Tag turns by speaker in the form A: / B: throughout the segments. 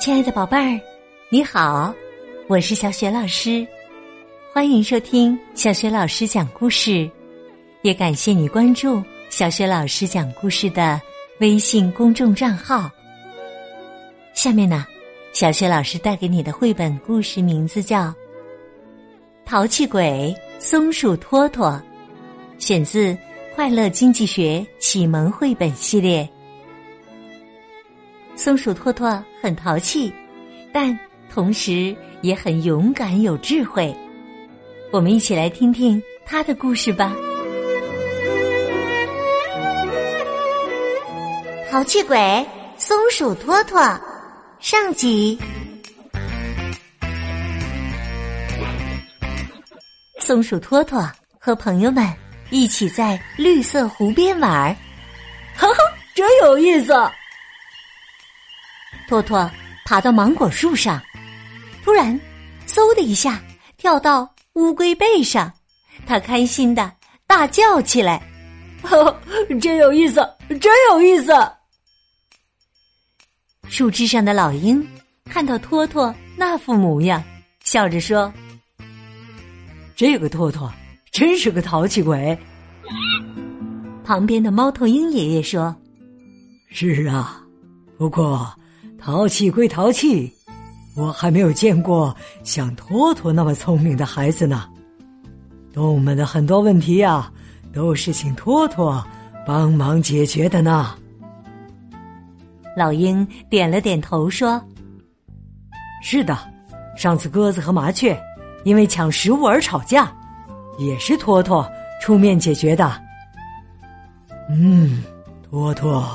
A: 亲爱的宝贝儿，你好，我是小雪老师，欢迎收听小雪老师讲故事，也感谢你关注小雪老师讲故事的微信公众账号。下面呢，小雪老师带给你的绘本故事名字叫《淘气鬼松鼠托托》，选自《快乐经济学启蒙绘本系列》。松鼠托托很淘气，但同时也很勇敢有智慧。我们一起来听听他的故事吧。
B: 淘气鬼松鼠托托上集。
A: 松鼠托托和朋友们一起在绿色湖边玩儿，
C: 哈哈，真有意思。
A: 托托爬到芒果树上，突然，嗖的一下跳到乌龟背上，他开心的大叫起来：“
C: 呵，真有意思，真有意思！”
A: 树枝上的老鹰看到托托那副模样，笑着说：“
C: 这个托托真是个淘气鬼。”
A: 旁边的猫头鹰爷爷说：“
D: 是啊，不过……”淘气归淘气，我还没有见过像托托那么聪明的孩子呢。动物们的很多问题呀，都是请托托帮忙解决的呢。
A: 老鹰点了点头说：“
D: 是的，上次鸽子和麻雀因为抢食物而吵架，也是托托出面解决的。嗯，托托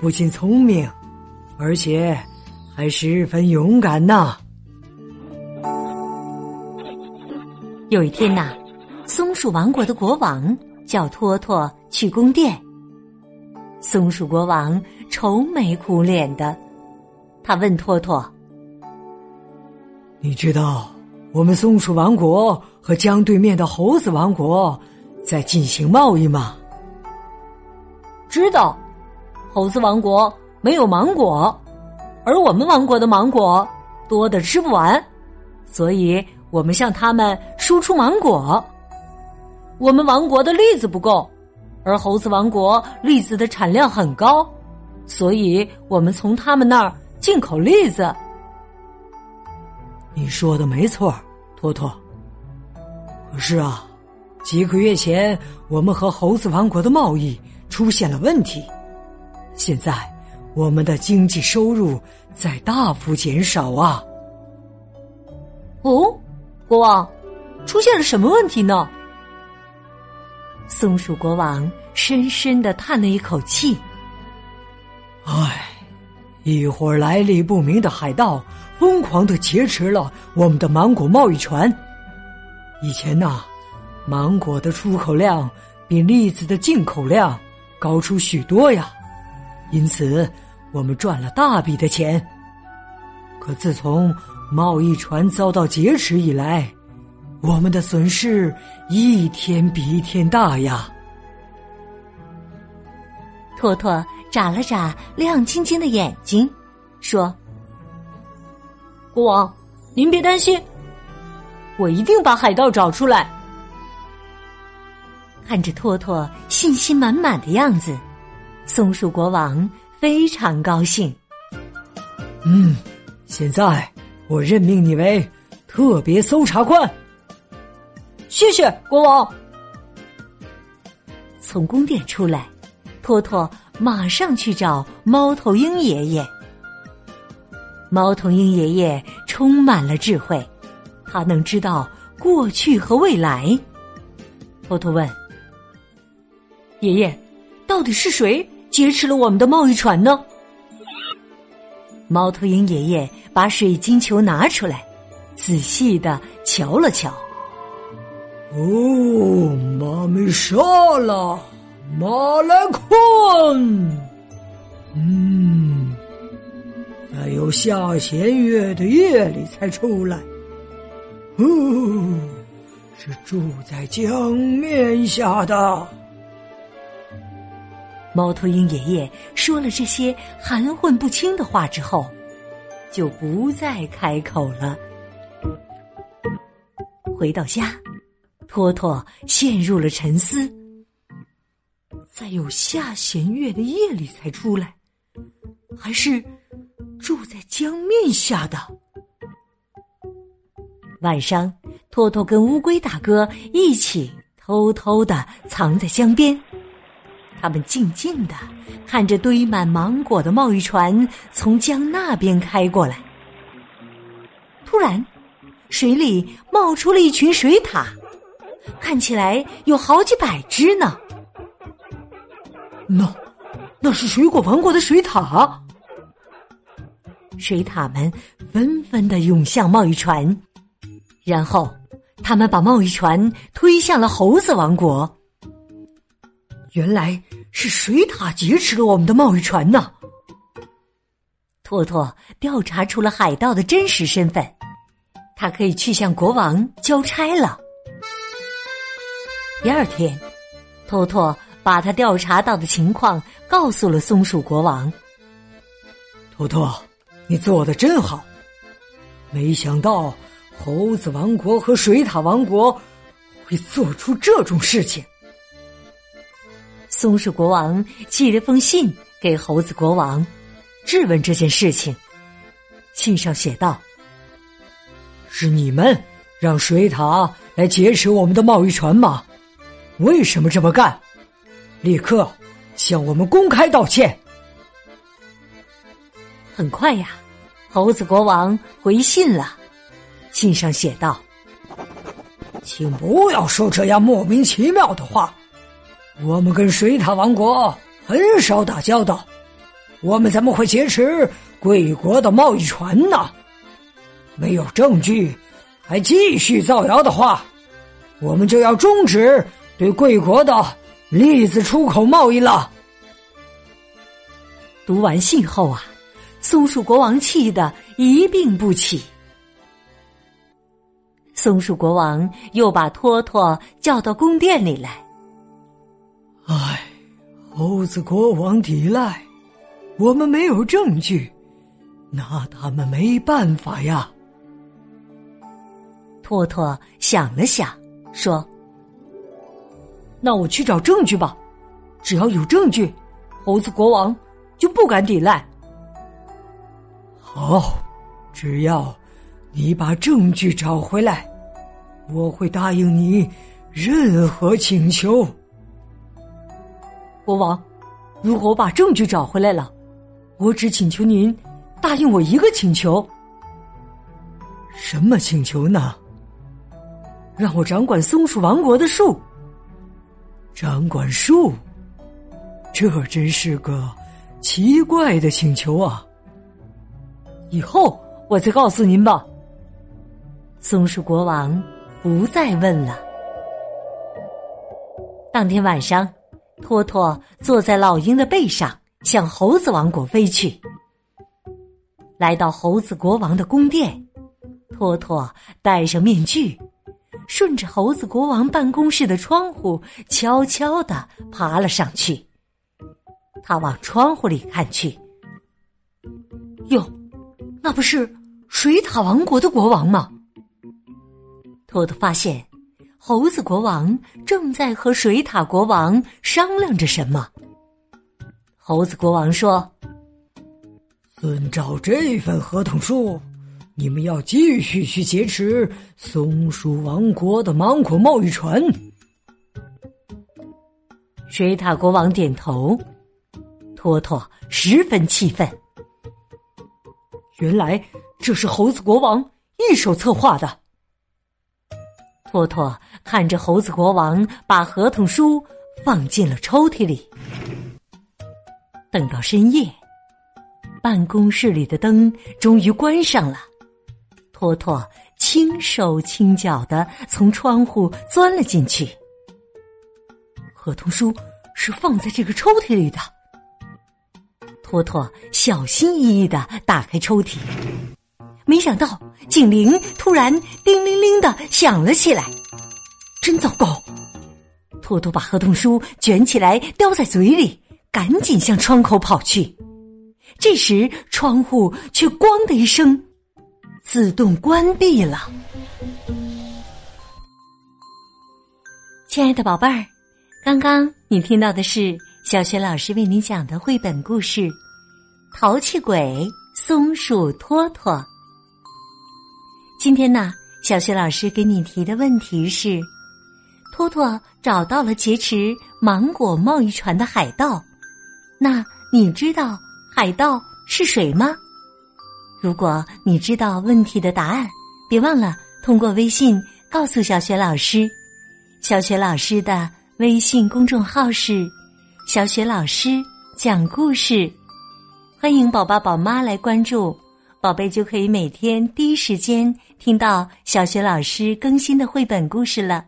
D: 不仅聪明，而且……”还十分勇敢呢！
A: 有一天呐，松鼠王国的国王叫托托去宫殿。松鼠国王愁眉苦脸的，他问托托：“
D: 你知道我们松鼠王国和江对面的猴子王国在进行贸易吗？”“
C: 知道，猴子王国没有芒果。”而我们王国的芒果多的吃不完，所以我们向他们输出芒果。我们王国的栗子不够，而猴子王国栗子的产量很高，所以我们从他们那儿进口栗子。
D: 你说的没错，托托。可是啊，几个月前我们和猴子王国的贸易出现了问题，现在。我们的经济收入在大幅减少啊！
C: 哦，国王，出现了什么问题呢？
A: 松鼠国王深深的叹了一口气：“
D: 唉，一伙来历不明的海盗疯狂的劫持了我们的芒果贸易船。以前呐，芒果的出口量比栗子的进口量高出许多呀。”因此，我们赚了大笔的钱。可自从贸易船遭到劫持以来，我们的损失一天比一天大呀。
A: 托托眨了眨亮晶晶的眼睛，说：“
C: 国王，您别担心，我一定把海盗找出来。”
A: 看着托托信心满满的样子。松鼠国王非常高兴。
D: 嗯，现在我任命你为特别搜查官。
C: 谢谢国王。
A: 从宫殿出来，托托马上去找猫头鹰爷爷。猫头鹰爷爷充满了智慧，他能知道过去和未来。托托问：“
C: 爷爷，到底是谁？”劫持了我们的贸易船呢。
D: 猫头鹰爷爷把水晶球拿出来，仔细的瞧了瞧。哦，马没杀了，马来坤。嗯，在有下弦月的夜里才出来。哦，是住在江面下的。猫头鹰爷爷说了这些含混不清的话之后，
A: 就不再开口了。回到家，托托陷入了沉思，
D: 在有下弦月的夜里才出来，还是住在江面下的？
A: 晚上，托托跟乌龟大哥一起偷偷的藏在江边，他们静静的看着堆满芒果的贸易船从江那边开过来。突然，水里冒出了一群水獭，看起来有好几百只呢。
D: 那，那是水果王国的水獭。
A: 水獭们纷纷的涌向贸易船。然后，他们把贸易船推向了猴子王国。
D: 原来是水獭劫持了我们的贸易船呢。
A: 托托调查出了海盗的真实身份，他可以去向国王交差了。第二天，托托把他调查到的情况告诉了松鼠国王。
D: 托托，你做的真好，没想到。猴子王国和水獭王国会做出这种事情。
A: 松鼠国王寄了封信给猴子国王，质问这件事情。信上写道：“
D: 是你们让水獭来劫持我们的贸易船吗？为什么这么干？立刻向我们公开道歉。”
A: 很快呀，猴子国王回信了。信上写道：“
D: 请不要说这样莫名其妙的话。我们跟水獭王国很少打交道，我们怎么会劫持贵国的贸易船呢？没有证据，还继续造谣的话，我们就要终止对贵国的栗子出口贸易了。”
A: 读完信后啊，松鼠国王气得一病不起。松鼠国王又把托托叫到宫殿里来。
D: 唉，猴子国王抵赖，我们没有证据，拿他们没办法呀。
A: 托托想了想，说：“
C: 那我去找证据吧，只要有证据，猴子国王就不敢抵赖。”
D: 好，只要你把证据找回来。我会答应你任何请求，
C: 国王。如果我把证据找回来了，我只请求您答应我一个请求。
D: 什么请求呢？
C: 让我掌管松鼠王国的树。
D: 掌管树，这真是个奇怪的请求啊！
C: 以后我再告诉您吧。
A: 松鼠国王。不再问了。当天晚上，托托坐在老鹰的背上，向猴子王国飞去。来到猴子国王的宫殿，托托戴上面具，顺着猴子国王办公室的窗户悄悄的爬了上去。他往窗户里看去，
C: 哟，那不是水獭王国的国王吗？
A: 托托发现，猴子国王正在和水獭国王商量着什么。猴子国王说：“
D: 遵照这份合同书，你们要继续去劫持松鼠王国的芒果贸易船。”
A: 水獭国王点头。托托十分气愤。
C: 原来这是猴子国王一手策划的。
A: 托托看着猴子国王把合同书放进了抽屉里。等到深夜，办公室里的灯终于关上了。托托轻手轻脚的从窗户钻了进去。合同书是放在这个抽屉里的。托托小心翼翼的打开抽屉。没想到警铃突然叮铃铃的响了起来，真糟糕！托托把合同书卷起来叼在嘴里，赶紧向窗口跑去。这时窗户却“咣”的一声自动关闭了。亲爱的宝贝儿，刚刚你听到的是小学老师为你讲的绘本故事《淘气鬼松鼠托托》。今天呢，小学老师给你提的问题是：托托找到了劫持芒果贸易船的海盗，那你知道？海盗是谁吗？如果你知道问题的答案，别忘了通过微信告诉小雪老师。小雪老师的微信公众号是“小雪老师讲故事”，欢迎宝宝宝妈来关注，宝贝就可以每天第一时间听到小学老师更新的绘本故事了，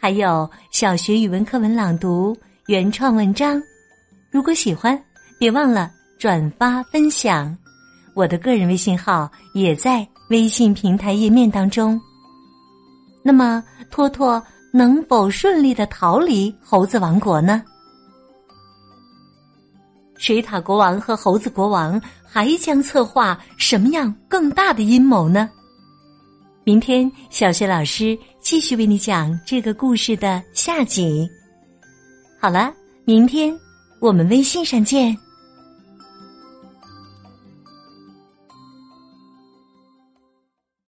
A: 还有小学语文课文朗读、原创文章。如果喜欢，别忘了。转发分享，我的个人微信号也在微信平台页面当中。那么，托托能否顺利的逃离猴子王国呢？水獭国王和猴子国王还将策划什么样更大的阴谋呢？明天，小学老师继续为你讲这个故事的下集。好了，明天我们微信上见。